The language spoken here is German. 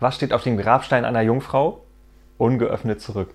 Was steht auf dem Grabstein einer Jungfrau? Ungeöffnet zurück.